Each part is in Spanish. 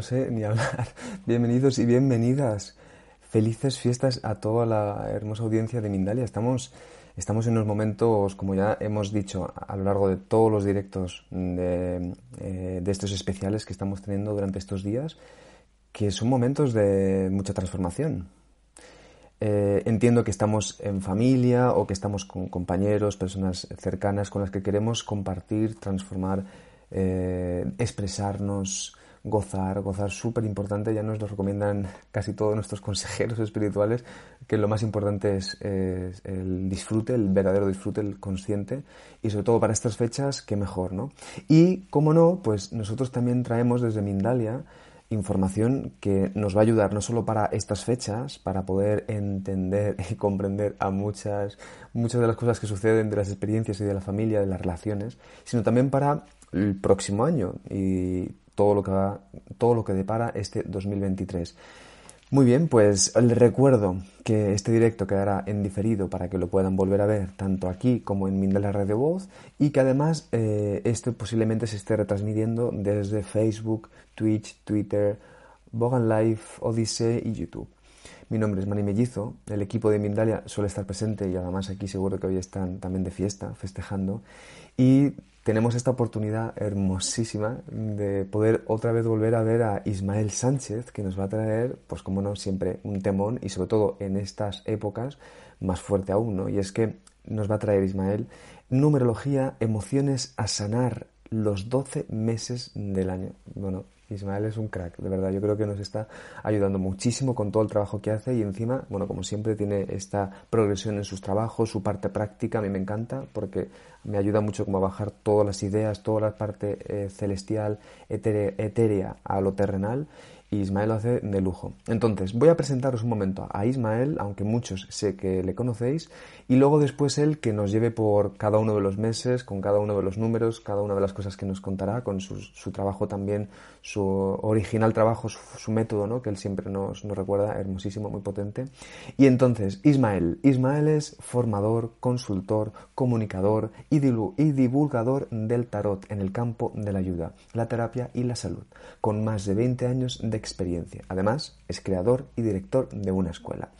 No sé ni hablar, bienvenidos y bienvenidas. Felices fiestas a toda la hermosa audiencia de Mindalia. Estamos, estamos en unos momentos, como ya hemos dicho a lo largo de todos los directos de, eh, estos especiales que estamos teniendo durante estos días, que son momentos de mucha transformación. Eh, entiendo que estamos en familia o que estamos con compañeros, personas cercanas con las que queremos compartir, transformar, eh, expresarnos, gozar, gozar súper importante, ya nos lo recomiendan casi todos nuestros consejeros espirituales, que lo más importante es, el disfrute, el verdadero disfrute, el consciente, y sobre todo para estas fechas, qué mejor, ¿no? Y, como no, pues nosotros también traemos desde Mindalia información que nos va a ayudar no solo para estas fechas, para poder entender y comprender a muchas, muchas de las cosas que suceden de las experiencias y de la familia, de las relaciones, sino también para el próximo año todo lo que todo lo que depara este 2023. Muy bien, pues les recuerdo que este directo quedará en diferido para que lo puedan volver a ver tanto aquí como en Mindela Radio Voz y que además eh, esto posiblemente se esté retransmitiendo desde Facebook, Twitch, Twitter, Bogan Live, Odyssey y YouTube. Mi nombre es Mani Mellizo, el equipo de Mindalia suele estar presente y además aquí seguro que hoy están también de fiesta, festejando. Y tenemos esta oportunidad hermosísima de poder otra vez volver a ver a Ismael Sánchez, que nos va a traer, pues como no, siempre un temón y sobre todo en estas épocas más fuerte aún, ¿no? Y es que nos va a traer Ismael numerología, emociones a sanar los 12 meses del año. Bueno, Ismael es un crack, de verdad. Yo creo que nos está ayudando muchísimo con todo el trabajo que hace y encima, bueno, como siempre, tiene esta progresión en sus trabajos, su parte práctica. A mí me encanta porque me ayuda mucho como a bajar todas las ideas, toda la parte eh, celestial, etérea a lo terrenal Ismael lo hace de lujo. Entonces, voy a presentaros un momento a Ismael, aunque muchos sé que le conocéis, y luego después él que nos lleve por cada uno de los meses, con cada uno de los números, cada una de las cosas que nos contará, con su, trabajo también, su original trabajo, su, método, ¿no? que él siempre nos, recuerda, hermosísimo, muy potente. Y entonces, Ismael. Ismael es formador, consultor, comunicador y, y divulgador del tarot en el campo de la ayuda, la terapia y la salud, con más de 20 años de experiencia. Además, es creador y director de una escuela.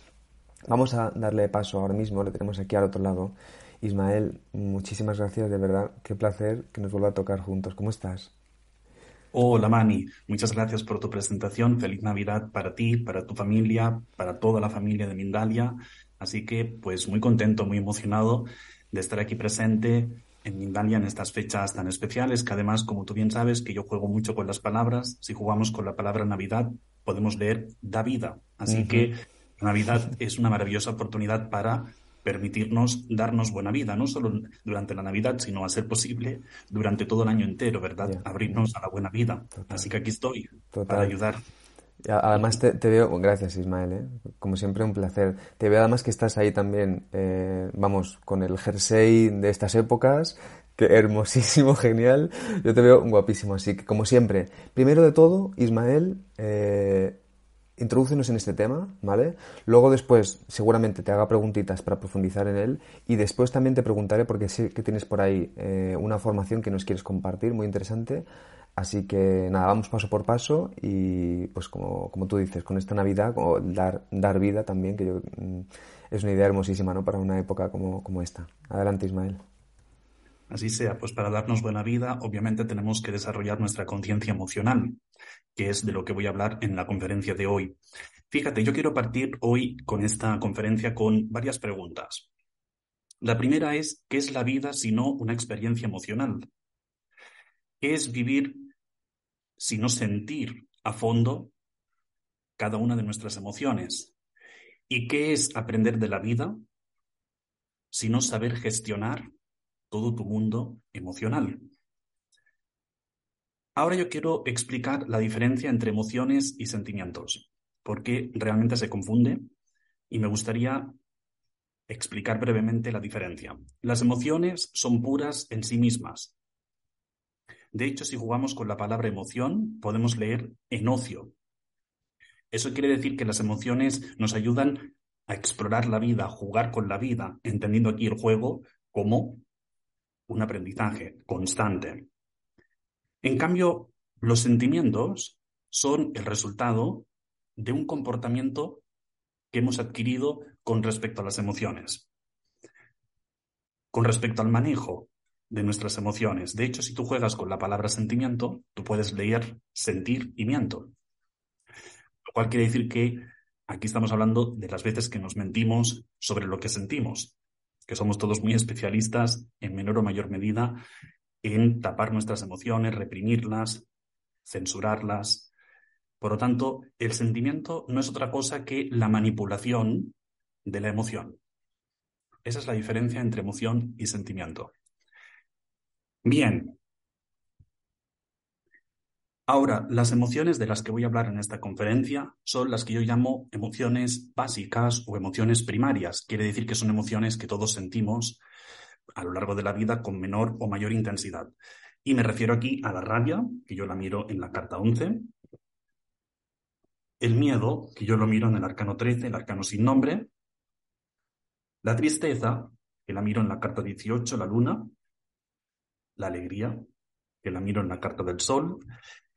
Vamos a darle paso ahora mismo, le tenemos aquí al otro lado. Ismael, muchísimas gracias, de verdad, qué placer que nos vuelva a tocar juntos. ¿Cómo estás? Hola Mani, muchas gracias por tu presentación. Feliz Navidad para ti, para tu familia, para toda la familia de Mindalia. Así que, pues muy contento, muy emocionado de estar aquí presente en Mindalia en estas fechas tan especiales, que además, como tú bien sabes, que yo juego mucho con las palabras. Si jugamos con la palabra Navidad, podemos leer da vida. Así que Navidad es una maravillosa oportunidad para permitirnos darnos buena vida, no solo durante la Navidad, sino a ser posible durante todo el año entero, ¿verdad? Abrirnos a la buena vida. Así que aquí estoy para ayudar. Además te, veo, gracias Ismael, ¿eh? como siempre un placer. Te veo además que estás ahí también, eh, vamos, con el jersey de estas épocas, que hermosísimo, genial. Yo te veo guapísimo, así que como siempre, primero de todo, Ismael, eh, introdúcenos en este tema, ¿vale? Luego después seguramente te haga preguntitas para profundizar en él y después también te preguntaré porque sé que tienes por ahí eh, una formación que nos quieres compartir muy interesante. Así que nada, vamos paso por paso y pues como, como tú dices, con esta Navidad, dar, dar vida también, que yo, mm, es una idea hermosísima, ¿no? Para una época como, como esta. Adelante, Ismael. Así sea, pues para darnos buena vida, obviamente tenemos que desarrollar nuestra conciencia emocional, que es de lo que voy a hablar en la conferencia de hoy. Fíjate, yo quiero partir hoy con esta conferencia con varias preguntas. La primera es, ¿qué es la vida si no una experiencia emocional? ¿Qué es vivir si no sentir a fondo cada una de nuestras emociones? ¿Y qué es aprender de la vida si no saber gestionar todo tu mundo emocional? Ahora yo quiero explicar la diferencia entre emociones y sentimientos porque realmente se confunde y me gustaría explicar brevemente la diferencia. Las emociones son puras en sí mismas. De hecho, si jugamos con la palabra emoción, podemos leer enocio. Eso quiere decir que las emociones nos ayudan a explorar la vida, a jugar con la vida, entendiendo aquí el juego como un aprendizaje constante. En cambio, los sentimientos son el resultado de un comportamiento que hemos adquirido con respecto a las emociones, con respecto al manejo de nuestras emociones. De hecho, si tú juegas con la palabra sentimiento, tú puedes leer sentir y miento. Lo cual quiere decir que aquí estamos hablando de las veces que nos mentimos sobre lo que sentimos, que somos todos muy especialistas en menor o mayor medida en tapar nuestras emociones, reprimirlas, censurarlas, por lo tanto, el sentimiento no es otra cosa que la manipulación de la emoción. Esa es la diferencia entre emoción y sentimiento. Bien. Ahora, las emociones de las que voy a hablar en esta conferencia son las que yo llamo emociones básicas o emociones primarias. Quiere decir que son emociones que todos sentimos a lo largo de la vida con menor o mayor intensidad. Y me refiero aquí a la rabia, que yo la miro en la carta 11, el miedo, que yo lo miro en el arcano 13, el arcano sin nombre, la tristeza, que la miro en la carta 18, la luna, la alegría, que la miro en la carta del sol,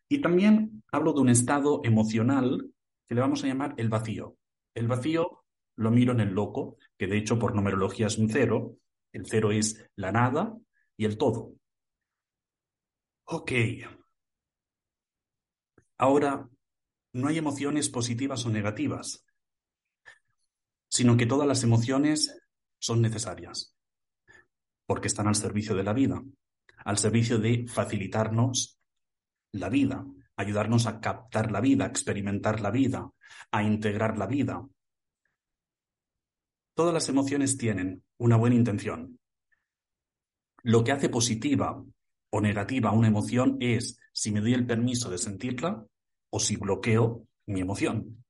y también hablo de un estado emocional que le vamos a llamar el vacío. El vacío lo miro en el loco, que de hecho por numerología es un cero, el cero es la nada y el todo. Ok. Ahora no hay emociones positivas o negativas, sino que todas las emociones son necesarias, porque están al servicio de la vida, al servicio de facilitarnos la vida, ayudarnos a captar la vida, a experimentar la vida, a integrar la vida. Todas las emociones tienen una buena intención. Lo que hace positiva o negativa una emoción es si me doy el permiso de sentirla o si bloqueo mi emoción.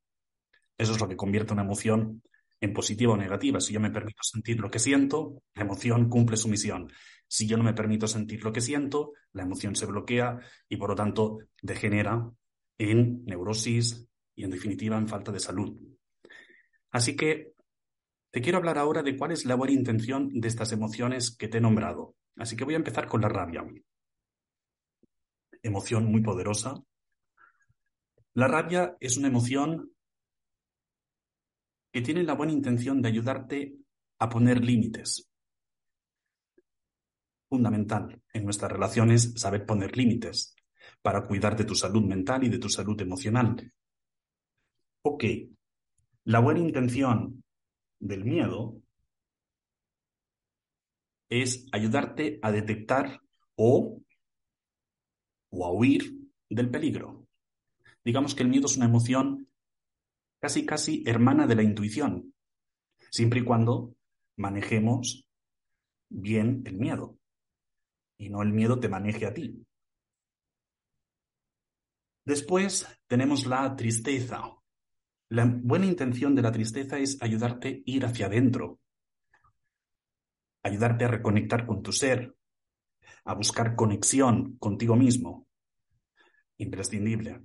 Eso es lo que convierte una emoción en positiva o negativa. Si yo me permito sentir lo que siento, la emoción cumple su misión. Si yo no me permito sentir lo que siento, la emoción se bloquea y por lo tanto degenera en neurosis y en definitiva en falta de salud. Así que te quiero hablar ahora de cuál es la buena intención de estas emociones que te he nombrado. Así que voy a empezar con la rabia. Emoción muy poderosa, la rabia es una emoción que tiene la buena intención de ayudarte a poner límites. Fundamental en nuestras relaciones saber poner límites para cuidar de tu salud mental y de tu salud emocional. Ok, la buena intención del miedo es ayudarte a detectar o, o a huir del peligro. Digamos que el miedo es una emoción casi, casi hermana de la intuición, siempre y cuando manejemos bien el miedo y no el miedo te maneje a ti. Después tenemos la tristeza. La buena intención de la tristeza es ayudarte a ir hacia adentro, ayudarte a reconectar con tu ser, a buscar conexión contigo mismo. Imprescindible.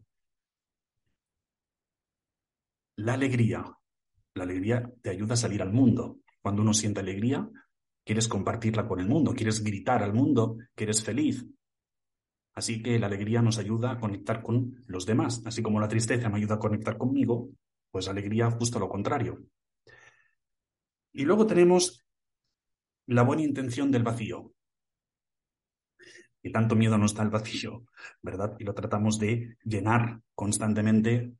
La alegría. La alegría te ayuda a salir al mundo. Cuando uno siente alegría, quieres compartirla con el mundo, quieres gritar al mundo que eres feliz. Así que la alegría nos ayuda a conectar con los demás. Así como la tristeza me ayuda a conectar conmigo, pues la alegría justo lo contrario. Y luego tenemos la buena intención del vacío. Y tanto miedo nos da el vacío, ¿verdad? Y lo tratamos de llenar constantemente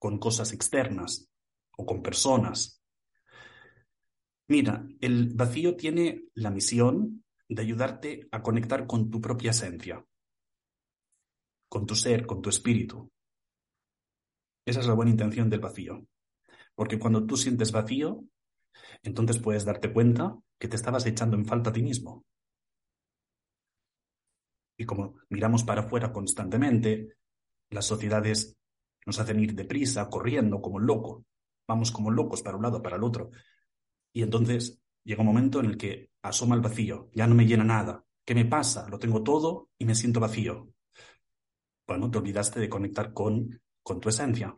con cosas externas o con personas. Mira, el vacío tiene la misión de ayudarte a conectar con tu propia esencia, con tu ser, con tu espíritu. Esa es la buena intención del vacío. Porque cuando tú sientes vacío, entonces puedes darte cuenta que te estabas echando en falta a ti mismo. Y como miramos para afuera constantemente, las sociedades nos hacen ir deprisa, corriendo como loco. Vamos como locos para un lado, para el otro. Y entonces llega un momento en el que asoma el vacío, ya no me llena nada. ¿Qué me pasa? Lo tengo todo y me siento vacío. Bueno, te olvidaste de conectar con, con tu esencia.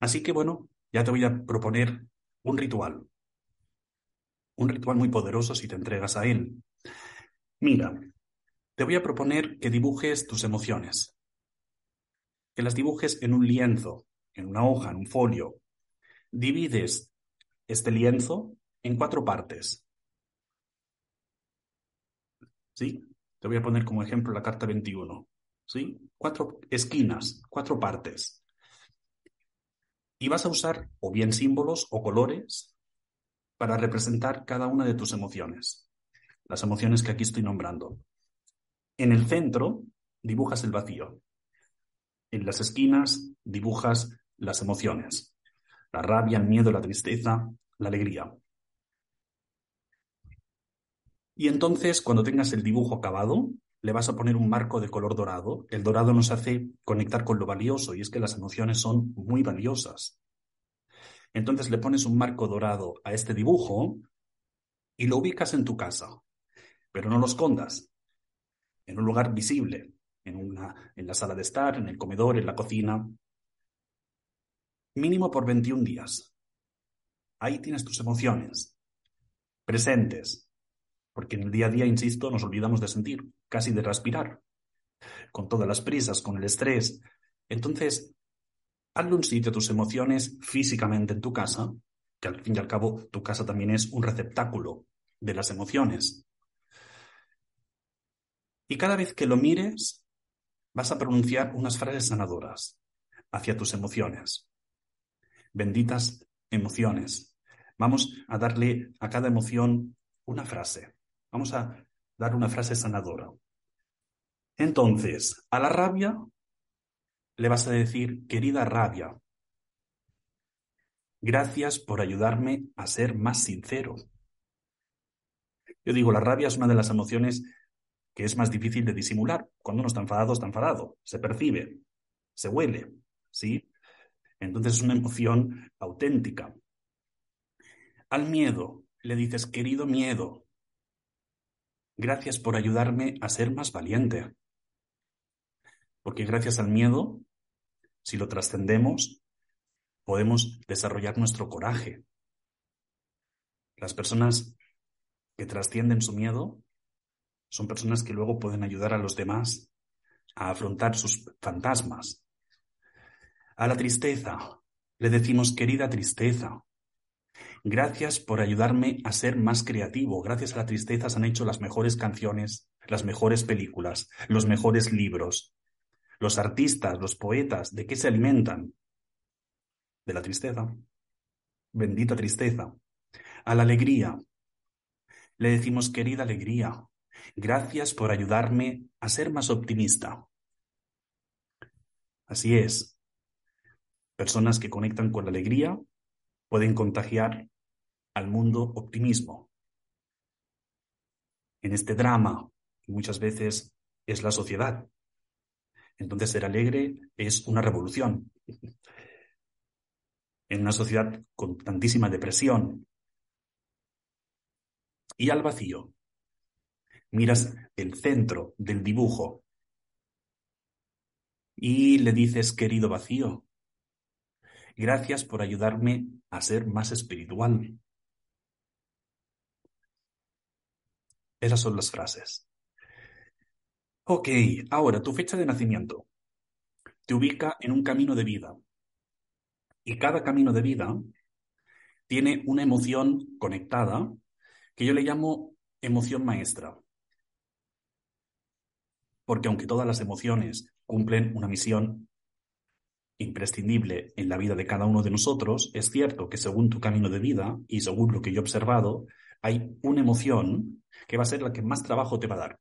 Así que bueno, ya te voy a proponer un ritual. Un ritual muy poderoso si te entregas a él. Mira, te voy a proponer que dibujes tus emociones. Que las dibujes en un lienzo, en una hoja, en un folio. Divides este lienzo en cuatro partes. ¿Sí? Te voy a poner como ejemplo la carta 21. ¿Sí? Cuatro esquinas, cuatro partes. Y vas a usar o bien símbolos o colores para representar cada una de tus emociones. Las emociones que aquí estoy nombrando. En el centro dibujas el vacío. En las esquinas dibujas las emociones. La rabia, el miedo, la tristeza, la alegría. Y entonces, cuando tengas el dibujo acabado, le vas a poner un marco de color dorado. El dorado nos hace conectar con lo valioso y es que las emociones son muy valiosas. Entonces le pones un marco dorado a este dibujo y lo ubicas en tu casa, pero no lo escondas, en un lugar visible, en, una, en la sala de estar, en el comedor, en la cocina, mínimo por 21 días. Ahí tienes tus emociones, presentes, porque en el día a día, insisto, nos olvidamos de sentir, casi de respirar, con todas las prisas, con el estrés. Entonces, hazle un sitio a tus emociones físicamente en tu casa, que al fin y al cabo tu casa también es un receptáculo de las emociones. Y cada vez que lo mires, vas a pronunciar unas frases sanadoras hacia tus emociones. Benditas emociones. Vamos a darle a cada emoción una frase. Vamos a dar una frase sanadora. Entonces, a la rabia le vas a decir, querida rabia, gracias por ayudarme a ser más sincero. Yo digo, la rabia es una de las emociones que es más difícil de disimular. Cuando uno está enfadado, está enfadado, se percibe, se huele, ¿sí? Entonces es una emoción auténtica. Al miedo le dices, querido miedo, Gracias por ayudarme a ser más valiente. Porque gracias al miedo, si lo trascendemos, podemos desarrollar nuestro coraje. Las personas que trascienden su miedo son personas que luego pueden ayudar a los demás a afrontar sus fantasmas. A la tristeza le decimos, querida tristeza, Gracias por ayudarme a ser más creativo. Gracias a la tristeza se han hecho las mejores canciones, las mejores películas, los mejores libros. Los artistas, los poetas, ¿de qué se alimentan? De la tristeza. Bendita tristeza. A la alegría. Le decimos, querida alegría, gracias por ayudarme a ser más optimista. Así es. Personas que conectan con la alegría pueden contagiar al mundo optimismo. En este drama, muchas veces es la sociedad. Entonces ser alegre es una revolución. En una sociedad con tantísima depresión. Y al vacío. Miras el centro del dibujo y le dices, querido vacío, Gracias por ayudarme a ser más espiritual. Esas son las frases. Ok, ahora tu fecha de nacimiento te ubica en un camino de vida. Y cada camino de vida tiene una emoción conectada que yo le llamo emoción maestra. Porque aunque todas las emociones cumplen una misión imprescindible en la vida de cada uno de nosotros, es cierto que según tu camino de vida y según lo que yo he observado, hay una emoción que va a ser la que más trabajo te va a dar,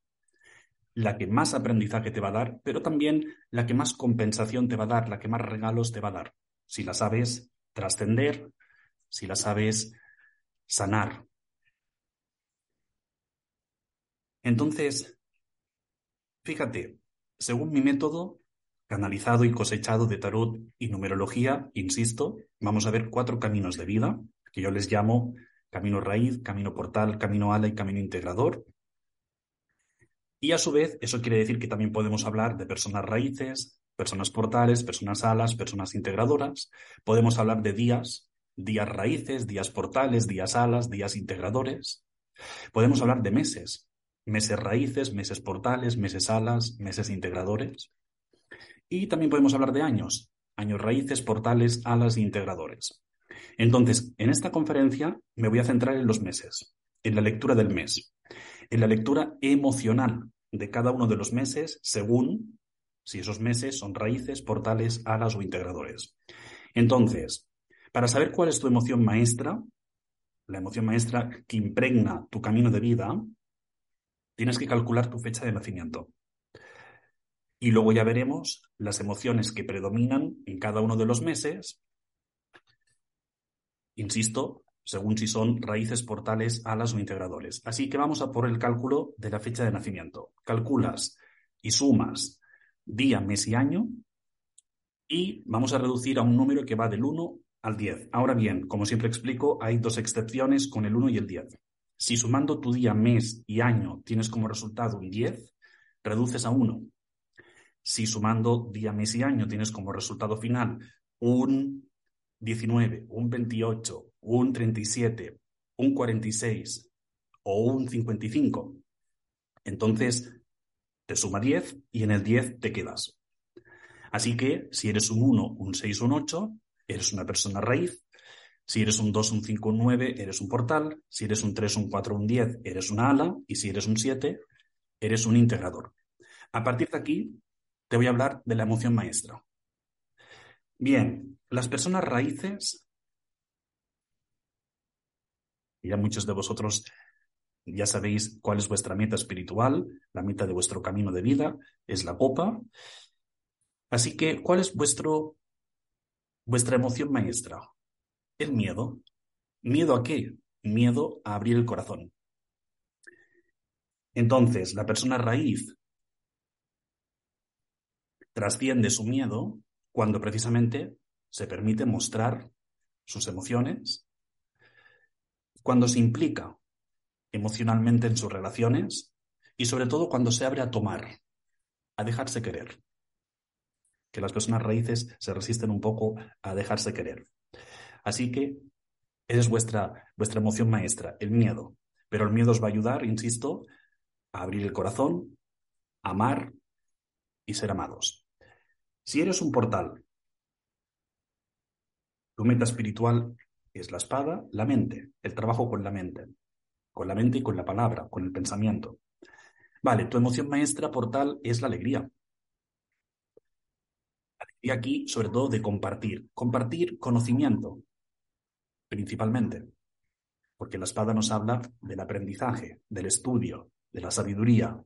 la que más aprendizaje te va a dar, pero también la que más compensación te va a dar, la que más regalos te va a dar, si la sabes trascender, si la sabes sanar. Entonces, fíjate, según mi método, canalizado y cosechado de tarot y numerología, insisto, vamos a ver cuatro caminos de vida, que yo les llamo camino raíz, camino portal, camino ala y camino integrador. Y a su vez, eso quiere decir que también podemos hablar de personas raíces, personas portales, personas alas, personas integradoras. Podemos hablar de días, días raíces, días portales, días alas, días integradores. Podemos hablar de meses, meses raíces, meses portales, meses alas, meses integradores. Y también podemos hablar de años, años raíces, portales, alas e integradores. Entonces, en esta conferencia me voy a centrar en los meses, en la lectura del mes, en la lectura emocional de cada uno de los meses según si esos meses son raíces, portales, alas o integradores. Entonces, para saber cuál es tu emoción maestra, la emoción maestra que impregna tu camino de vida, tienes que calcular tu fecha de nacimiento. Y luego ya veremos las emociones que predominan en cada uno de los meses. Insisto, según si son raíces, portales, alas o integradores. Así que vamos a por el cálculo de la fecha de nacimiento. Calculas y sumas día, mes y año y vamos a reducir a un número que va del 1 al 10. Ahora bien, como siempre explico, hay dos excepciones con el 1 y el 10. Si sumando tu día, mes y año tienes como resultado un 10, reduces a 1. Si sumando día, mes y año tienes como resultado final un 19, un 28, un 37, un 46 o un 55, entonces te suma 10 y en el 10 te quedas. Así que si eres un 1, un 6, un 8, eres una persona raíz si eres un 2, un 5, un 9, eres un portal. Si eres un 3, un 4, un 10, eres una ala. Y si eres un 7, eres un integrador. A partir de aquí, te voy a hablar de la emoción maestra. Bien, las personas raíces, ya muchos de vosotros ya sabéis cuál es vuestra meta espiritual, la meta de vuestro camino de vida, es la copa. Así que, ¿cuál es vuestro, vuestra emoción maestra? El miedo. ¿Miedo a qué? Miedo a abrir el corazón. Entonces, la persona raíz trasciende su miedo cuando precisamente se permite mostrar sus emociones, cuando se implica emocionalmente en sus relaciones y sobre todo cuando se abre a tomar, a dejarse querer. Que las personas raíces se resisten un poco a dejarse querer. Así que esa es vuestra, vuestra emoción maestra, el miedo. Pero el miedo os va a ayudar, insisto, a abrir el corazón, amar y ser amados. Si eres un portal, tu meta espiritual es la espada, la mente, el trabajo con la mente, con la mente y con la palabra, con el pensamiento. Vale, tu emoción maestra portal es la alegría. Y aquí, sobre todo, de compartir. Compartir conocimiento, principalmente, porque la espada nos habla del aprendizaje, del estudio, de la sabiduría.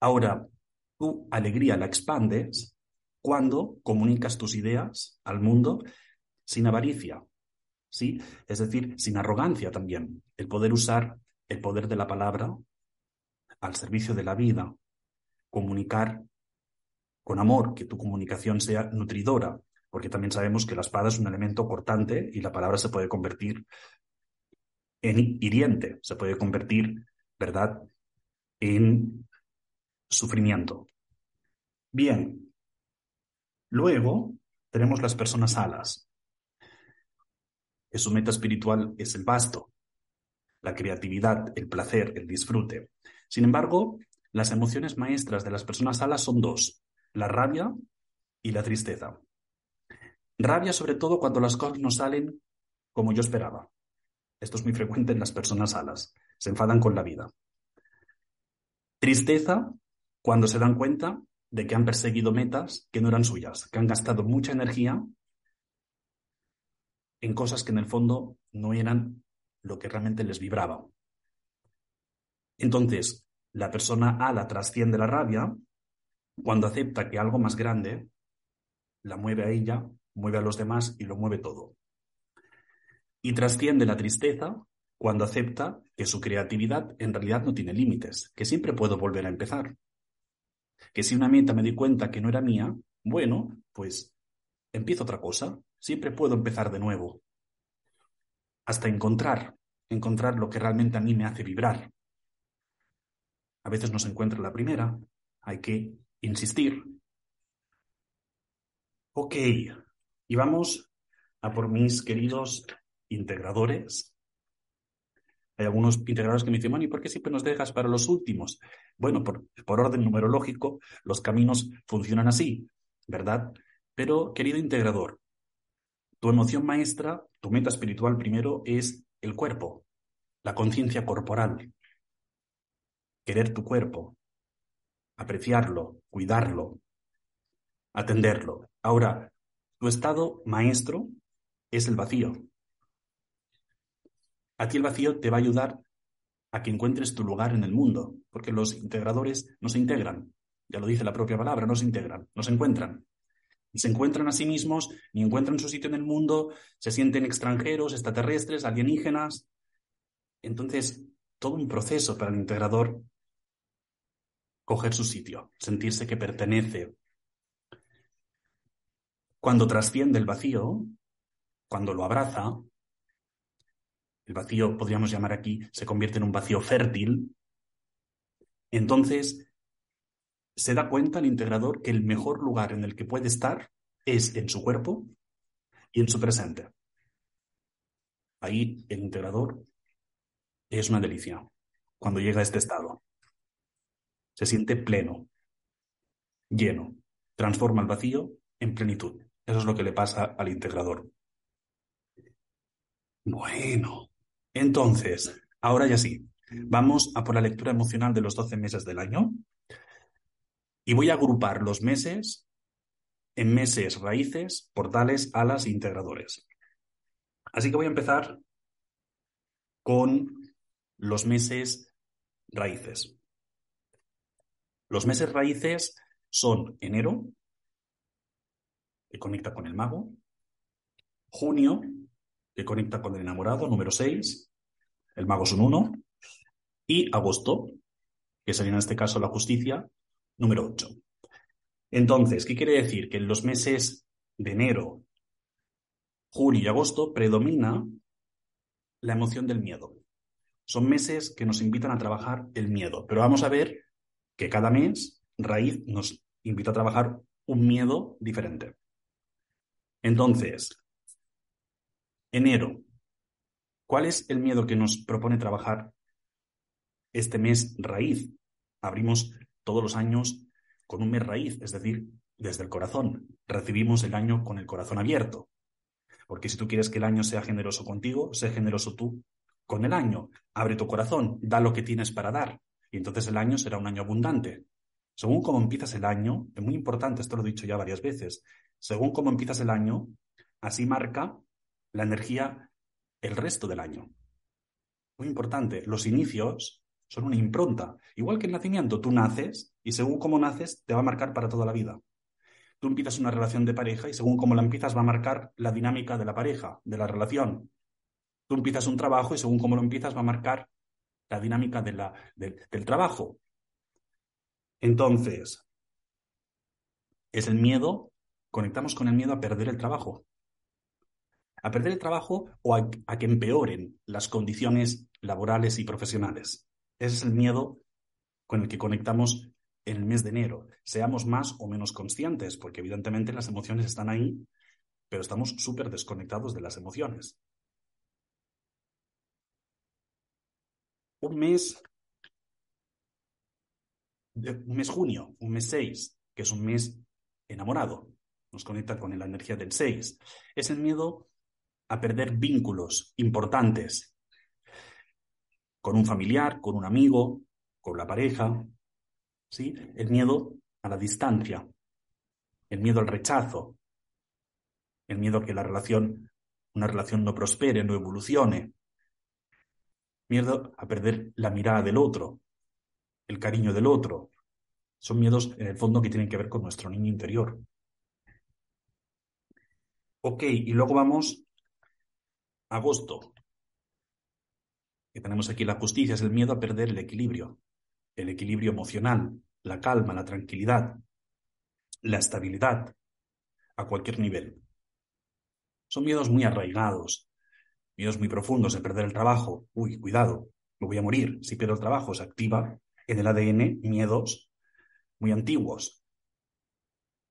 Ahora, tu alegría la expandes cuando comunicas tus ideas al mundo sin avaricia, ¿sí? Es decir, sin arrogancia también. El poder usar el poder de la palabra al servicio de la vida, comunicar con amor, que tu comunicación sea nutridora, porque también sabemos que la espada es un elemento cortante y la palabra se puede convertir en hiriente, se puede convertir, ¿verdad?, en sufrimiento. Bien, luego tenemos las personas alas, que su meta espiritual es el vasto, la creatividad, el placer, el disfrute. Sin embargo, las emociones maestras de las personas alas son dos, la rabia y la tristeza. Rabia sobre todo cuando las cosas no salen como yo esperaba. Esto es muy frecuente en las personas alas. Se enfadan con la vida. Tristeza cuando se dan cuenta de que han perseguido metas que no eran suyas, que han gastado mucha energía en cosas que en el fondo no eran lo que realmente les vibraba. Entonces, la persona A la trasciende la rabia cuando acepta que algo más grande la mueve a ella, mueve a los demás y lo mueve todo. Y trasciende la tristeza cuando acepta que su creatividad en realidad no tiene límites, que siempre puedo volver a empezar. Que si una meta me di cuenta que no era mía, bueno, pues empiezo otra cosa, siempre puedo empezar de nuevo. Hasta encontrar, encontrar lo que realmente a mí me hace vibrar. A veces no se encuentra la primera, hay que insistir. Ok, y vamos a por mis queridos integradores. Hay algunos integradores que me dicen, ¿y por qué siempre nos dejas para los últimos? Bueno, por, por orden numerológico, los caminos funcionan así, ¿verdad? Pero, querido integrador, tu emoción maestra, tu meta espiritual primero es el cuerpo, la conciencia corporal, querer tu cuerpo, apreciarlo, cuidarlo, atenderlo. Ahora, tu estado maestro es el vacío. A ti el vacío te va a ayudar a que encuentres tu lugar en el mundo, porque los integradores no se integran, ya lo dice la propia palabra, no se integran, no se encuentran. Ni se encuentran a sí mismos, ni encuentran su sitio en el mundo, se sienten extranjeros, extraterrestres, alienígenas. Entonces, todo un proceso para el integrador coger su sitio, sentirse que pertenece. Cuando trasciende el vacío, cuando lo abraza, el vacío, podríamos llamar aquí, se convierte en un vacío fértil, entonces se da cuenta el integrador que el mejor lugar en el que puede estar es en su cuerpo y en su presente. Ahí el integrador es una delicia cuando llega a este estado. Se siente pleno, lleno, transforma el vacío en plenitud. Eso es lo que le pasa al integrador. Bueno, entonces, ahora ya sí, vamos a por la lectura emocional de los 12 meses del año. Y voy a agrupar los meses en meses raíces, portales, alas e integradores. Así que voy a empezar con los meses raíces. Los meses raíces son enero, que conecta con el mago, junio, que conecta con el enamorado, número 6, el mago es un 1, y agosto, que sería en este caso la justicia, número 8. Entonces, ¿qué quiere decir? Que en los meses de enero, julio y agosto predomina la emoción del miedo. Son meses que nos invitan a trabajar el miedo, pero vamos a ver que cada mes raíz nos invita a trabajar un miedo diferente. Entonces, Enero. ¿Cuál es el miedo que nos propone trabajar este mes raíz? Abrimos todos los años con un mes raíz, es decir, desde el corazón. Recibimos el año con el corazón abierto. Porque si tú quieres que el año sea generoso contigo, sé generoso tú con el año. Abre tu corazón, da lo que tienes para dar. Y entonces el año será un año abundante. Según cómo empiezas el año, es muy importante, esto lo he dicho ya varias veces, según cómo empiezas el año, así marca la energía el resto del año. Muy importante, los inicios son una impronta. Igual que el nacimiento, tú naces y según cómo naces te va a marcar para toda la vida. Tú empiezas una relación de pareja y según cómo la empiezas va a marcar la dinámica de la pareja, de la relación. Tú empiezas un trabajo y según cómo lo empiezas va a marcar la dinámica de la, del trabajo. Entonces, es el miedo, conectamos con el miedo a perder el trabajo a perder el trabajo o a, que empeoren las condiciones laborales y profesionales. Ese es el miedo con el que conectamos en el mes de enero. Seamos más o menos conscientes, porque evidentemente las emociones están ahí, pero estamos súper desconectados de las emociones. Un mes, un mes junio, un mes 6, que es un mes enamorado, nos conecta con la energía del 6. Es el miedo a perder vínculos importantes con un familiar, con un amigo, con la pareja. ¿sí? El miedo a la distancia, el miedo al rechazo, el miedo a que la relación, una relación no prospere, no evolucione, miedo a perder la mirada del otro, el cariño del otro. Son miedos en el fondo que tienen que ver con nuestro niño interior. Ok, y luego vamos agosto. Que tenemos aquí la justicia, es el miedo a perder el equilibrio, el equilibrio emocional, la calma, la tranquilidad, la estabilidad a cualquier nivel. Son miedos muy arraigados, miedos muy profundos de perder el trabajo. Uy, cuidado, me voy a morir. Si pierdo el trabajo, se activa en el ADN miedos muy antiguos.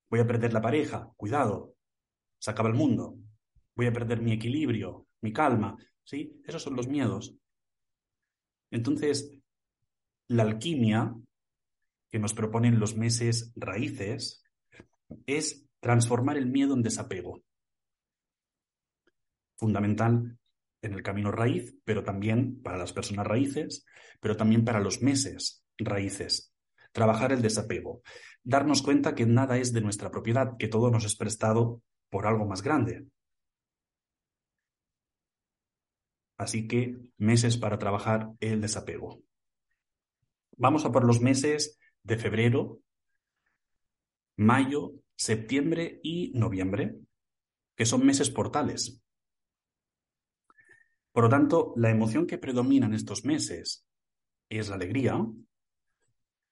Voy a perder la pareja, cuidado, se acaba el mundo. Voy a perder mi equilibrio, mi calma. ¿Sí? Esos son los miedos. Entonces, la alquimia que nos proponen los meses raíces es transformar el miedo en desapego. Fundamental en el camino raíz, pero también para las personas raíces, pero también para los meses raíces. Trabajar el desapego. Darnos cuenta que nada es de nuestra propiedad, que todo nos es prestado por algo más grande. Así que meses para trabajar el desapego. Vamos a por los meses de febrero, mayo, septiembre y noviembre, que son meses portales. Por lo tanto, la emoción que predomina en estos meses es la alegría,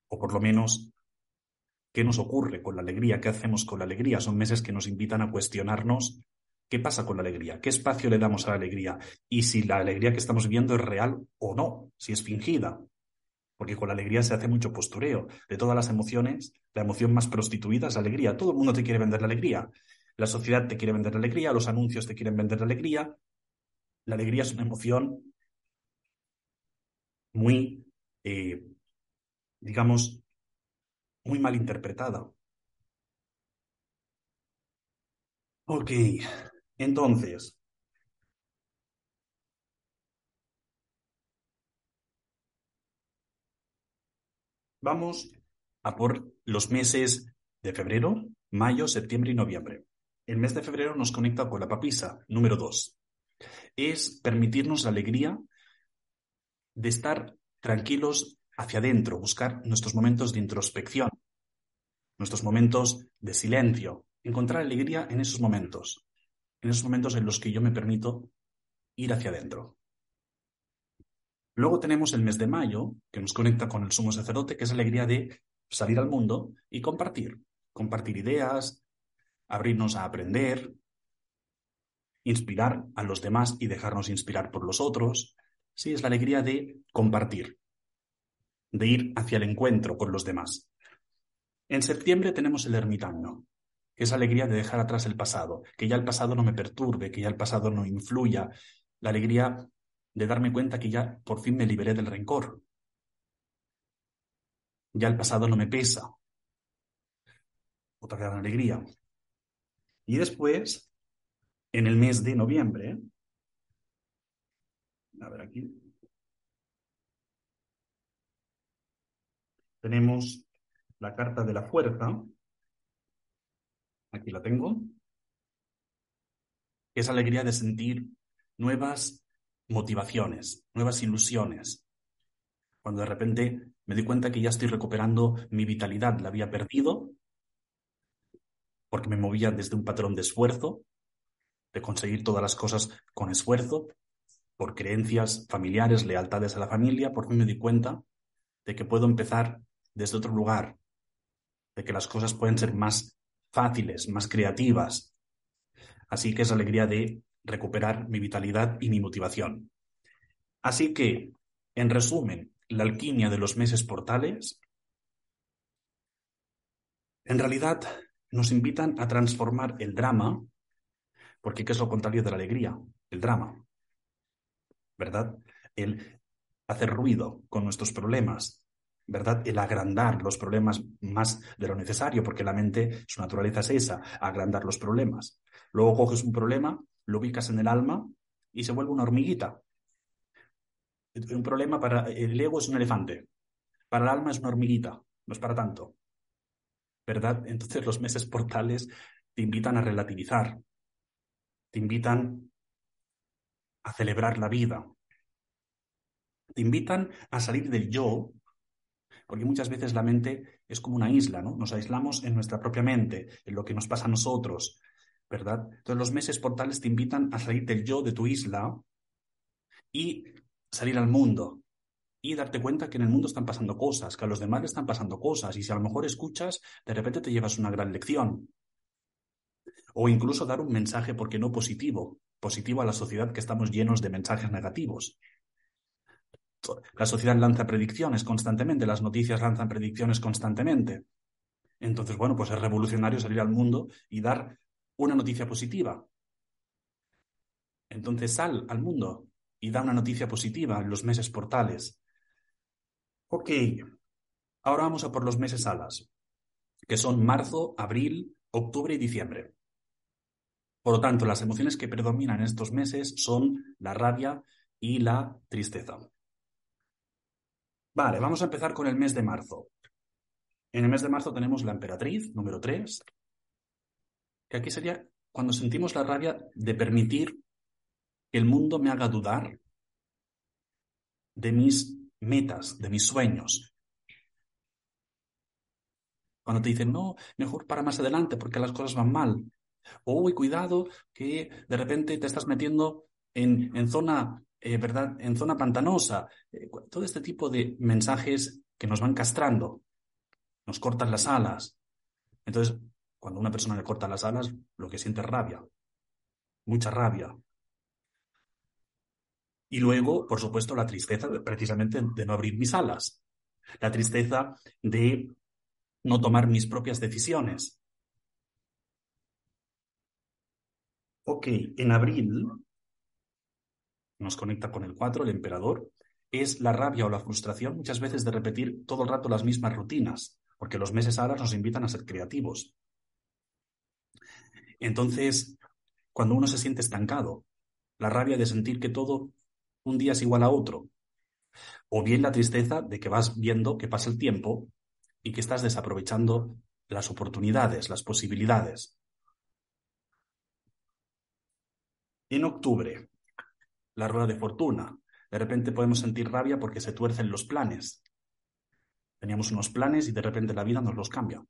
o por lo menos, ¿qué nos ocurre con la alegría? ¿Qué hacemos con la alegría? Son meses que nos invitan a cuestionarnos qué pasa con la alegría, qué espacio le damos a la alegría y si la alegría que estamos viviendo es real o no, si es fingida. Porque con la alegría se hace mucho postureo. De todas las emociones, la emoción más prostituida es la alegría. Todo el mundo te quiere vender la alegría. La sociedad te quiere vender la alegría, los anuncios te quieren vender la alegría, la alegría es una emoción muy, eh, digamos, muy mal interpretada. Ok, entonces, vamos a por los meses de febrero, mayo, septiembre y noviembre. El mes de febrero nos conecta con la papisa, número 2 es permitirnos la alegría de estar tranquilos hacia adentro, buscar nuestros momentos de introspección, nuestros momentos de silencio, encontrar alegría en esos momentos, en esos momentos en los que yo me permito ir hacia adentro. Luego tenemos el mes de mayo, que nos conecta con el sumo sacerdote, que es la alegría de salir al mundo y compartir, compartir ideas, abrirnos a aprender, inspirar a los demás y dejarnos inspirar por los otros. Sí, es la alegría de compartir, de ir hacia el encuentro con los demás. En septiembre tenemos el ermitaño, que es la alegría de dejar atrás el pasado, que ya el pasado no me perturbe, que ya el pasado no influya, la alegría de darme cuenta que ya por fin me liberé del rencor. Ya el pasado no me pesa. Otra gran alegría. Y después en el mes de noviembre. A ver aquí. Tenemos la carta de la fuerza. Aquí la tengo. Es alegría de sentir nuevas motivaciones, nuevas ilusiones. Cuando de repente me doy cuenta que ya estoy recuperando mi vitalidad, la había perdido porque me movía desde un patrón de esfuerzo de conseguir todas las cosas con esfuerzo, por creencias familiares, lealtades a la familia, por fin me di cuenta de que puedo empezar desde otro lugar, de que las cosas pueden ser más fáciles, más creativas. Así que es alegría de recuperar mi vitalidad y mi motivación. Así que, en resumen, la alquimia de los meses portales en realidad nos invitan a transformar el drama porque ¿qué es lo contrario de la alegría? El drama. ¿Verdad? El hacer ruido con nuestros problemas, ¿verdad? El agrandar los problemas más de lo necesario, porque la mente, su naturaleza es esa, agrandar los problemas. Luego coges un problema, lo ubicas en el alma y se vuelve una hormiguita. Un problema para el ego es un elefante, para el alma es una hormiguita, no es para tanto. ¿verdad? Entonces los meses portales te invitan a relativizar, te invitan a celebrar la vida, te invitan a salir del yo, porque muchas veces la mente es como una isla, ¿no? Nos aislamos en nuestra propia mente, en lo que nos pasa a nosotros, ¿verdad? Entonces los meses portales te invitan a salir del yo de tu isla y salir al mundo y darte cuenta que en el mundo están pasando cosas, que a los demás están pasando cosas y si a lo mejor escuchas, de repente te llevas una gran lección. O incluso dar un mensaje, porque no positivo, positivo a la sociedad que estamos llenos de mensajes negativos. La sociedad lanza predicciones constantemente, las noticias lanzan predicciones constantemente. Entonces, bueno, pues es revolucionario salir al mundo y dar una noticia positiva. Entonces sal al mundo y da una noticia positiva en los meses portales. Ok, ahora vamos a por los meses alas, que son marzo, abril, octubre y diciembre. Por lo tanto, las emociones que predominan en estos meses son la rabia y la tristeza. Vale, vamos a empezar con el mes de marzo. En el mes de marzo tenemos la emperatriz, número 3, que aquí sería cuando sentimos la rabia de permitir que el mundo me haga dudar de mis metas, de mis sueños. Cuando te dicen, no, mejor para más adelante porque las cosas van mal. O, cuidado, que de repente te estás metiendo en, en zona eh, ¿verdad? En zona pantanosa. Eh, todo este tipo de mensajes que nos van castrando, nos cortan las alas. Entonces, cuando una persona le corta las alas, lo que siente es rabia, mucha rabia. Y luego, por supuesto, la tristeza precisamente de no abrir mis alas, la tristeza de no tomar mis propias decisiones. Ok, en abril nos conecta con el 4, el emperador, es la rabia o la frustración muchas veces de repetir todo el rato las mismas rutinas, porque los meses ahora nos invitan a ser creativos. Entonces, cuando uno se siente estancado, la rabia de sentir que todo un día es igual a otro, o bien la tristeza de que vas viendo que pasa el tiempo y que estás desaprovechando las oportunidades, las posibilidades. En octubre, la rueda de fortuna. De repente podemos sentir rabia porque se tuercen los planes. Teníamos unos planes y de repente la vida nos los cambia.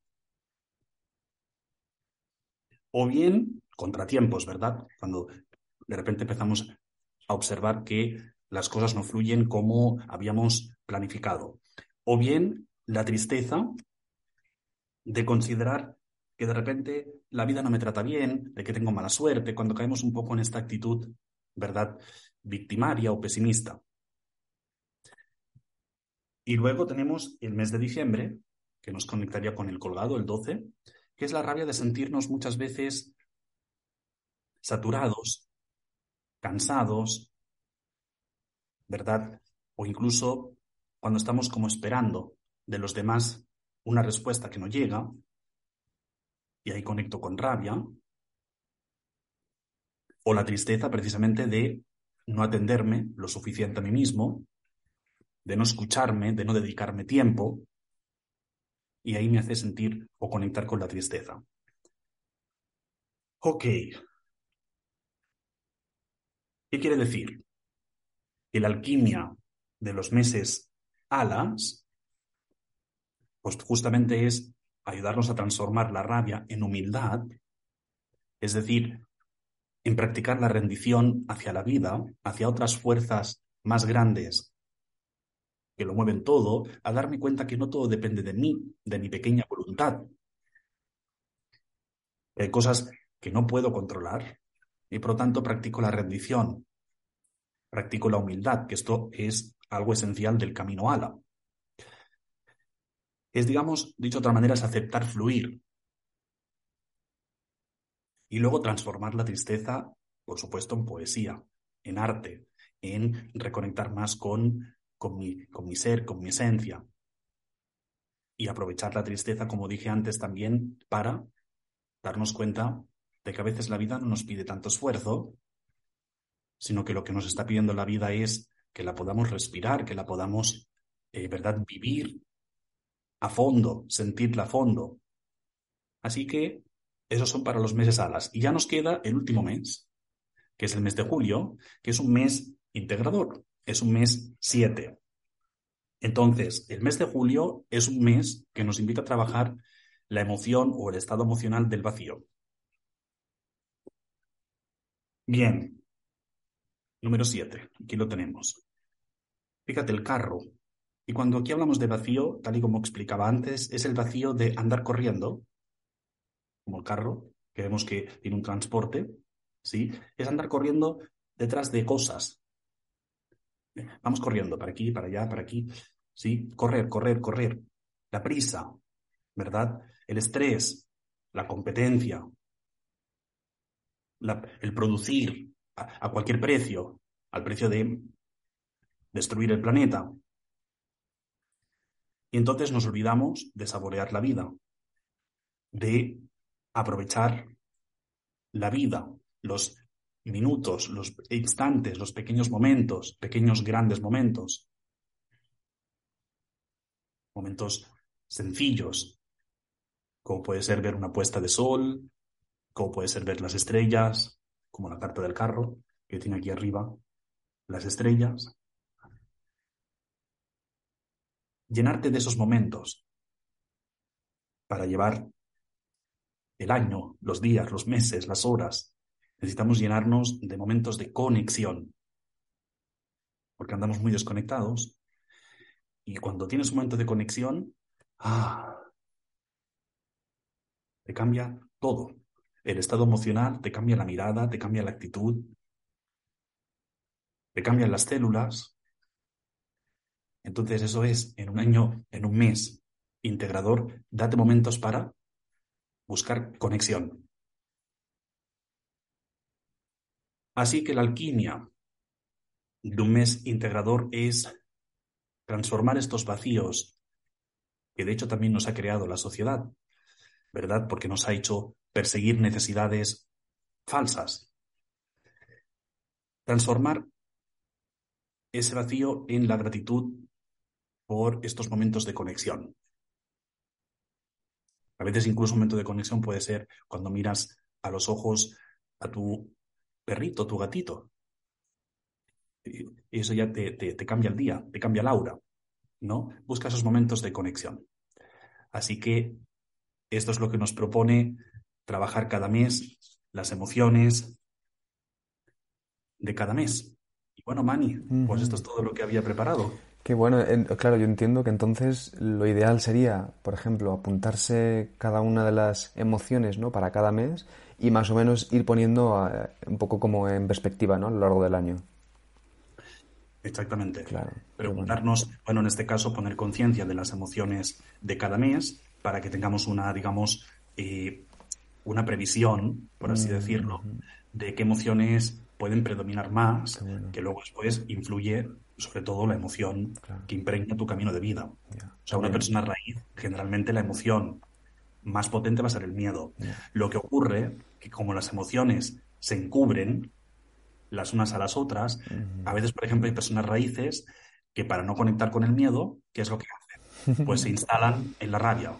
O bien contratiempos, ¿verdad? Cuando de repente empezamos a observar que las cosas no fluyen como habíamos planificado. O bien la tristeza de considerar que de repente la vida no me trata bien, de que tengo mala suerte, cuando caemos un poco en esta actitud, ¿verdad? Victimaria o pesimista. Y luego tenemos el mes de diciembre, que nos conectaría con el colgado, el 12, que es la rabia de sentirnos muchas veces saturados, cansados, ¿verdad? O incluso cuando estamos como esperando de los demás una respuesta que no llega, y ahí conecto con rabia, o la tristeza precisamente de no atenderme lo suficiente a mí mismo, de no escucharme, de no dedicarme tiempo, y ahí me hace sentir o conectar con la tristeza. Ok. ¿Qué quiere decir? Que la alquimia de los meses alas, pues justamente es ayudarnos a transformar la rabia en humildad, es decir, en practicar la rendición hacia la vida, hacia otras fuerzas más grandes que lo mueven todo, a darme cuenta que no todo depende de mí, de mi pequeña voluntad. Hay cosas que no puedo controlar y por lo tanto practico la rendición, practico la humildad, que esto es algo esencial del camino ala. Es, digamos, dicho de otra manera, es aceptar fluir, y luego transformar la tristeza, por supuesto, en poesía, en arte, en reconectar más con, con, mi, con mi ser, con mi esencia. Y aprovechar la tristeza, como dije antes, también para darnos cuenta de que a veces la vida no nos pide tanto esfuerzo, sino que lo que nos está pidiendo la vida es que la podamos respirar, que la podamos, eh, ¿verdad?, vivir a fondo, sentirla a fondo, Así que esos son para los meses alas. Y ya nos queda el último mes, que es el mes de julio, que es un mes integrador, es un mes 7. Entonces, el mes de julio es un mes que nos invita a trabajar la emoción o el estado emocional del vacío. Bien. Número 7. Aquí lo tenemos. Fíjate el carro. Y cuando aquí hablamos de vacío, tal y como explicaba antes, es el vacío de andar corriendo, como el carro, que vemos que tiene un transporte, ¿sí? Es andar corriendo detrás de cosas. Vamos corriendo para aquí, para allá, para aquí, ¿sí? Correr, correr, correr. La prisa, ¿verdad? El estrés, la competencia, el producir a, cualquier precio, al precio de destruir el planeta. Y entonces nos olvidamos de saborear la vida, de aprovechar la vida, los minutos, los instantes, los pequeños momentos, pequeños grandes momentos, momentos sencillos, como puede ser ver una puesta de sol, como puede ser ver las estrellas, como la carta del carro que tiene aquí arriba, las estrellas. Llenarte de esos momentos para llevar el año, los días, los meses, las horas. Necesitamos llenarnos de momentos de conexión, porque andamos muy desconectados. Y cuando tienes un momento de conexión, ¡ah! te cambia todo. El estado emocional te cambia la mirada, te cambia la actitud, te cambian las células. Entonces eso es en un año, en un mes integrador, date momentos para buscar conexión. Así que la alquimia de un mes integrador es transformar estos vacíos que de hecho también nos ha creado la sociedad, ¿verdad? Porque nos ha hecho perseguir necesidades falsas. Transformar ese vacío en la gratitud por estos momentos de conexión. A veces incluso un momento de conexión puede ser cuando miras a los ojos a tu perrito, tu gatito. Y eso ya te, te cambia el día, te cambia el aura, ¿no? Busca esos momentos de conexión. Así que esto es lo que nos propone trabajar cada mes las emociones de cada mes. Y bueno, Mani, pues esto es todo lo que había preparado. Qué bueno, claro, yo entiendo que entonces lo ideal sería, por ejemplo, apuntarse cada una de las emociones, ¿no? Para cada mes y más o menos ir poniendo eh, un poco como en perspectiva, ¿no? A lo largo del año. Exactamente. Claro. Preguntarnos, bueno, en este caso, poner conciencia de las emociones de cada mes para que tengamos una, digamos, eh, una previsión, por así mm, decirlo, de qué emociones pueden predominar más, que luego después influye sobre todo la emoción que impregna tu camino de vida. O sea, una persona raíz, generalmente la emoción más potente va a ser el miedo. Lo que ocurre que como las emociones se encubren las unas a las otras, a veces, por ejemplo, hay personas raíces que para no conectar con el miedo, ¿qué es lo que hacen? Pues se instalan en la rabia.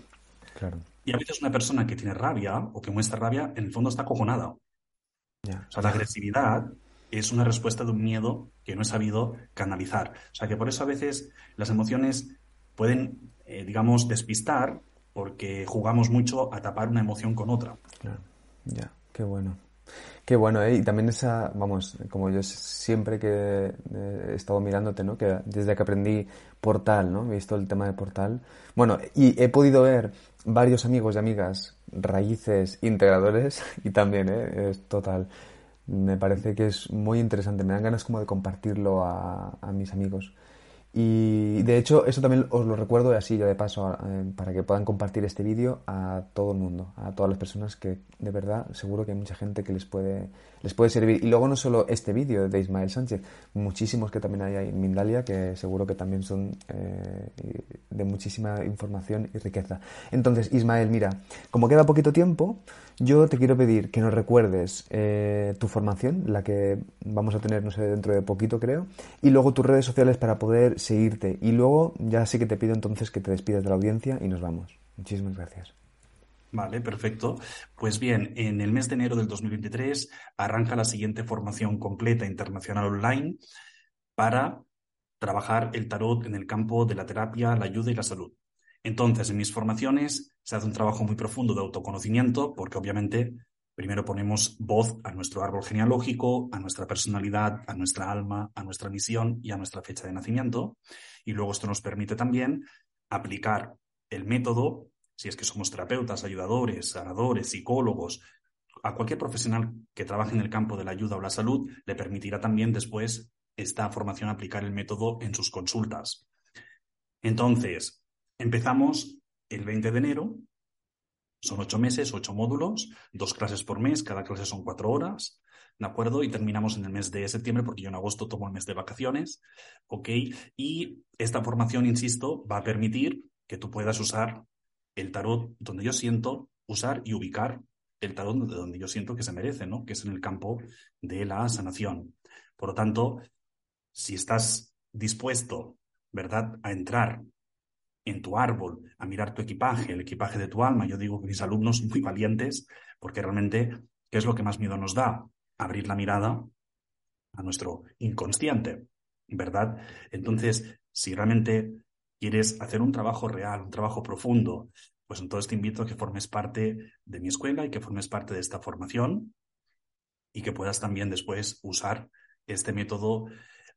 Claro. Y a veces una persona que tiene rabia o que muestra rabia, en el fondo está O sea, la agresividad es una respuesta de un miedo que no he sabido canalizar. O sea, que por eso a veces las emociones pueden, eh, digamos, despistar porque jugamos mucho a tapar una emoción con otra. Ya, qué bueno. Qué bueno, ¿eh? y también esa, vamos, como yo siempre que he estado mirándote, ¿no? Que desde que aprendí Portal, ¿no? He visto el tema de Portal. Bueno, y he podido ver varios amigos y amigas raíces integradores y también, ¿eh? Es total. Me parece que es muy interesante. Me dan ganas como de compartirlo a mis amigos. Y de hecho, eso también os lo recuerdo así ya de paso eh, para que puedan compartir este vídeo a todo el mundo, a todas las personas que de verdad seguro que hay mucha gente que les puede, les puede servir. Y luego no solo este vídeo de Ismael Sánchez, muchísimos que también hay en Mindalia que seguro que también son eh, de muchísima información y riqueza. Entonces, Ismael, mira, como queda poquito tiempo, yo te quiero pedir que nos recuerdes eh, tu formación, la que vamos a tener, no sé, dentro de poquito creo, y luego tus redes sociales para poder seguirte. Y luego ya sí que te pido entonces que te despidas de la audiencia y nos vamos. Muchísimas gracias. Vale, perfecto. Pues bien, en el mes de enero del 2023 arranca la siguiente formación completa internacional online para trabajar el tarot en el campo de la terapia, la ayuda y la salud. Entonces, en mis formaciones se hace un trabajo muy profundo de autoconocimiento, porque obviamente primero ponemos voz a nuestro árbol genealógico, a nuestra personalidad, a nuestra alma, a nuestra misión y a nuestra fecha de nacimiento. Y luego esto nos permite también aplicar el método, si es que somos terapeutas, ayudadores, sanadores, psicólogos, a cualquier profesional que trabaje en el campo de la ayuda o la salud, le permitirá también después esta formación aplicar el método en sus consultas. Entonces, empezamos el 20 de enero, son ocho meses, ocho módulos, dos clases por mes, cada clase son cuatro horas, ¿de acuerdo? Y terminamos en el mes de septiembre, porque yo en agosto tomo el mes de vacaciones, ¿ok? Y esta formación, insisto, va a permitir que tú puedas usar el tarot donde yo siento, usar y ubicar el tarot donde yo siento que se merece, ¿no? Que es en el campo de la sanación. Por lo tanto, si estás dispuesto, ¿verdad?, a entrar en tu árbol, a mirar tu equipaje, el equipaje de tu alma, yo digo que mis alumnos son muy valientes, porque realmente, ¿qué es lo que más miedo nos da? Abrir la mirada a nuestro inconsciente, ¿verdad? Entonces, si realmente quieres hacer un trabajo real, un trabajo profundo, pues entonces te invito a que formes parte de mi escuela y que formes parte de esta formación y que puedas también después usar este método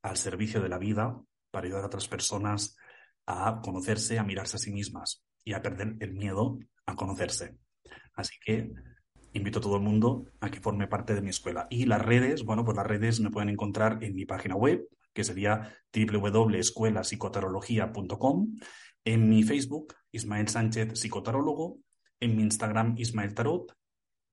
al servicio de la vida para ayudar a otras personas a conocerse, a mirarse a sí mismas y a perder el miedo a conocerse. Así que invito a todo el mundo a que forme parte de mi escuela. Y las redes, bueno, pues las redes me pueden encontrar en mi página web, que sería www.escuelapsicotarología.com, en mi Facebook, Ismael Sánchez Psicotarólogo, en mi Instagram, Ismael Tarot,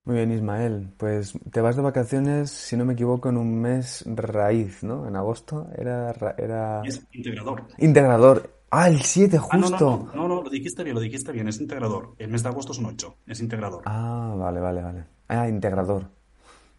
muy bien, Ismael. Pues te vas de vacaciones, si no me equivoco, en un mes raíz, ¿no? En agosto era... era... Es integrador. Integrador. Ah, el 7 Ah, no, justo. no, no, no, no, lo dijiste bien, lo dijiste bien, es integrador. El mes de agosto son 8, es integrador. Ah, vale, vale, vale. Ah, integrador.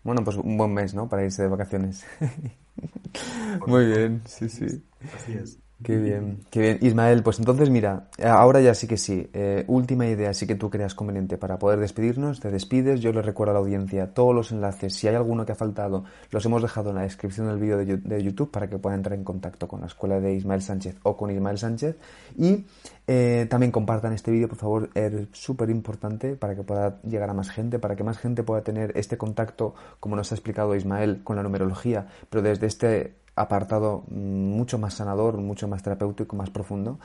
Bueno, pues un buen mes, ¿no? Para irse de vacaciones. Muy bien, sí, sí. Así es. Qué bien, qué bien. Ismael, pues entonces mira, ahora ya sí que sí. Eh, última idea, sí que tú creas conveniente para poder despedirnos. Te despides. Yo le recuerdo a la audiencia todos los enlaces. Si hay alguno que ha faltado, los hemos dejado en la descripción del vídeo de YouTube para que puedan entrar en contacto con la escuela de Ismael Sánchez o con Ismael Sánchez. Y eh, también compartan este vídeo, por favor. Es súper importante para que pueda llegar a más gente, para que más gente pueda tener este contacto, como nos ha explicado Ismael, con la numerología, pero desde este apartado mm, mucho más sanador, mucho más terapéutico, más profundo.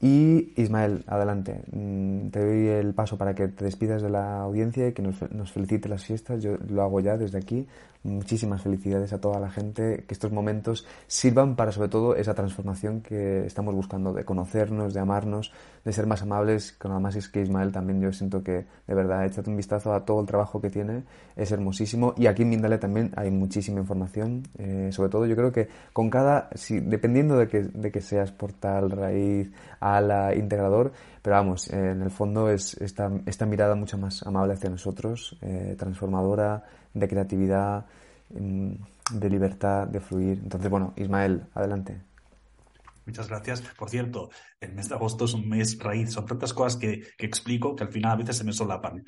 Y Ismael, adelante, Mm, te doy el paso para que te despidas de la audiencia y que nos, nos felicite las fiestas. Yo lo hago ya desde aquí. Muchísimas felicidades a toda la gente. Que estos momentos sirvan para, sobre todo, esa transformación que estamos buscando de conocernos, de amarnos, de ser más amables. Con además es que Ismael también yo siento que, de verdad, échate un vistazo a todo el trabajo que tiene. Es hermosísimo. Y aquí en Mindale también hay muchísima información. Eh, sobre todo, yo creo que con cada, si, dependiendo de que, de que seas portal, raíz, ala, integrador, pero vamos, en el fondo es esta, esta mirada mucho más amable hacia nosotros, eh, transformadora, de creatividad, mm, de libertad, de fluir. Entonces, bueno, Ismael, adelante. Muchas gracias. Por cierto, el mes de agosto es un mes raíz. Son tantas cosas que, que explico que al final a veces se me solapan.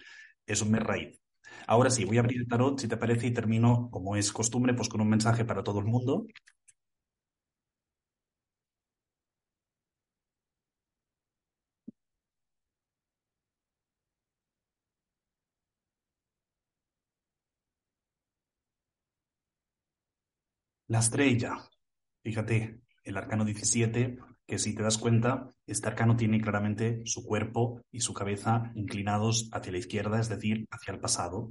Es un mes raíz. Ahora sí, voy a abrir el tarot, si te parece, y termino, como es costumbre, pues con un mensaje para todo el mundo. La estrella. Fíjate, el arcano 17, que si te das cuenta, este arcano tiene claramente su cuerpo y su cabeza inclinados hacia la izquierda, es decir, hacia el pasado.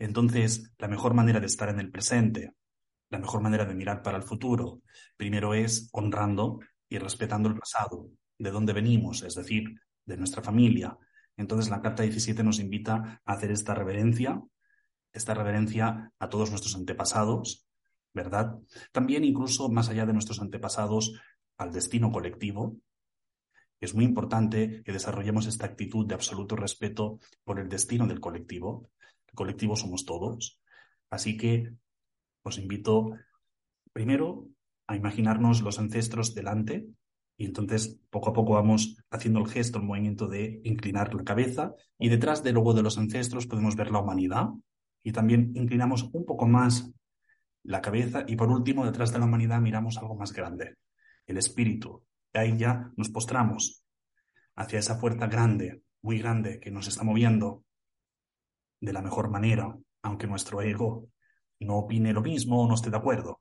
Entonces, la mejor manera de estar en el presente, la mejor manera de mirar para el futuro, primero es honrando y respetando el pasado, de dónde venimos, es decir, de nuestra familia. Entonces, la carta 17 nos invita a hacer esta reverencia, esta reverencia a todos nuestros antepasados, ¿verdad? También incluso más allá de nuestros antepasados, al destino colectivo. Es muy importante que desarrollemos esta actitud de absoluto respeto por el destino del colectivo. El colectivo somos todos. Así que os invito primero a imaginarnos los ancestros delante, Y entonces, poco a poco vamos haciendo el gesto, el movimiento de inclinar la cabeza. Y detrás de luego de los ancestros podemos ver la humanidad. Y también inclinamos un poco más la cabeza. Y por último, detrás de la humanidad miramos algo más grande, el espíritu. Ahí ya nos postramos hacia esa fuerza grande, muy grande, que nos está moviendo de la mejor manera, aunque nuestro ego no opine lo mismo o no esté de acuerdo.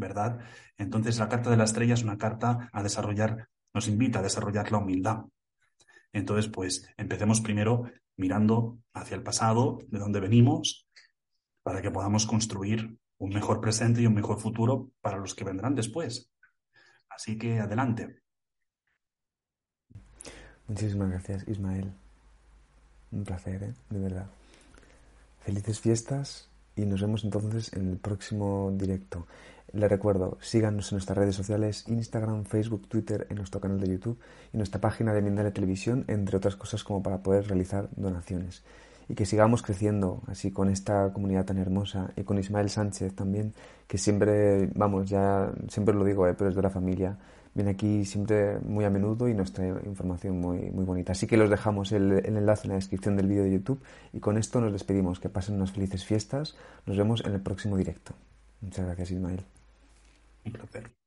¿verdad? Entonces la carta de la estrella es una carta a desarrollar, nos invita a desarrollar la humildad. Entonces, pues empecemos primero mirando hacia el pasado, de donde venimos, para que podamos construir un mejor presente y un mejor futuro para los que vendrán después. Así que adelante. Muchísimas gracias, Ismael. Un placer, ¿eh? de verdad. Felices fiestas y nos vemos entonces en el próximo directo. Les recuerdo, síganos en nuestras redes sociales, Instagram, Facebook, Twitter, en nuestro canal de YouTube y nuestra página de Mindalia Televisión, entre otras cosas como para poder realizar donaciones. Y que sigamos creciendo así con esta comunidad tan hermosa y con Ismael Sánchez también, que siempre, vamos, ya siempre lo digo, eh, pero es de la familia, viene aquí siempre muy a menudo y nos trae información muy, muy bonita. Así que los dejamos el, enlace en la descripción del vídeo de YouTube y con esto nos despedimos. Que pasen unas felices fiestas. Nos vemos en el próximo directo. Muchas gracias, Ismael. Un placer.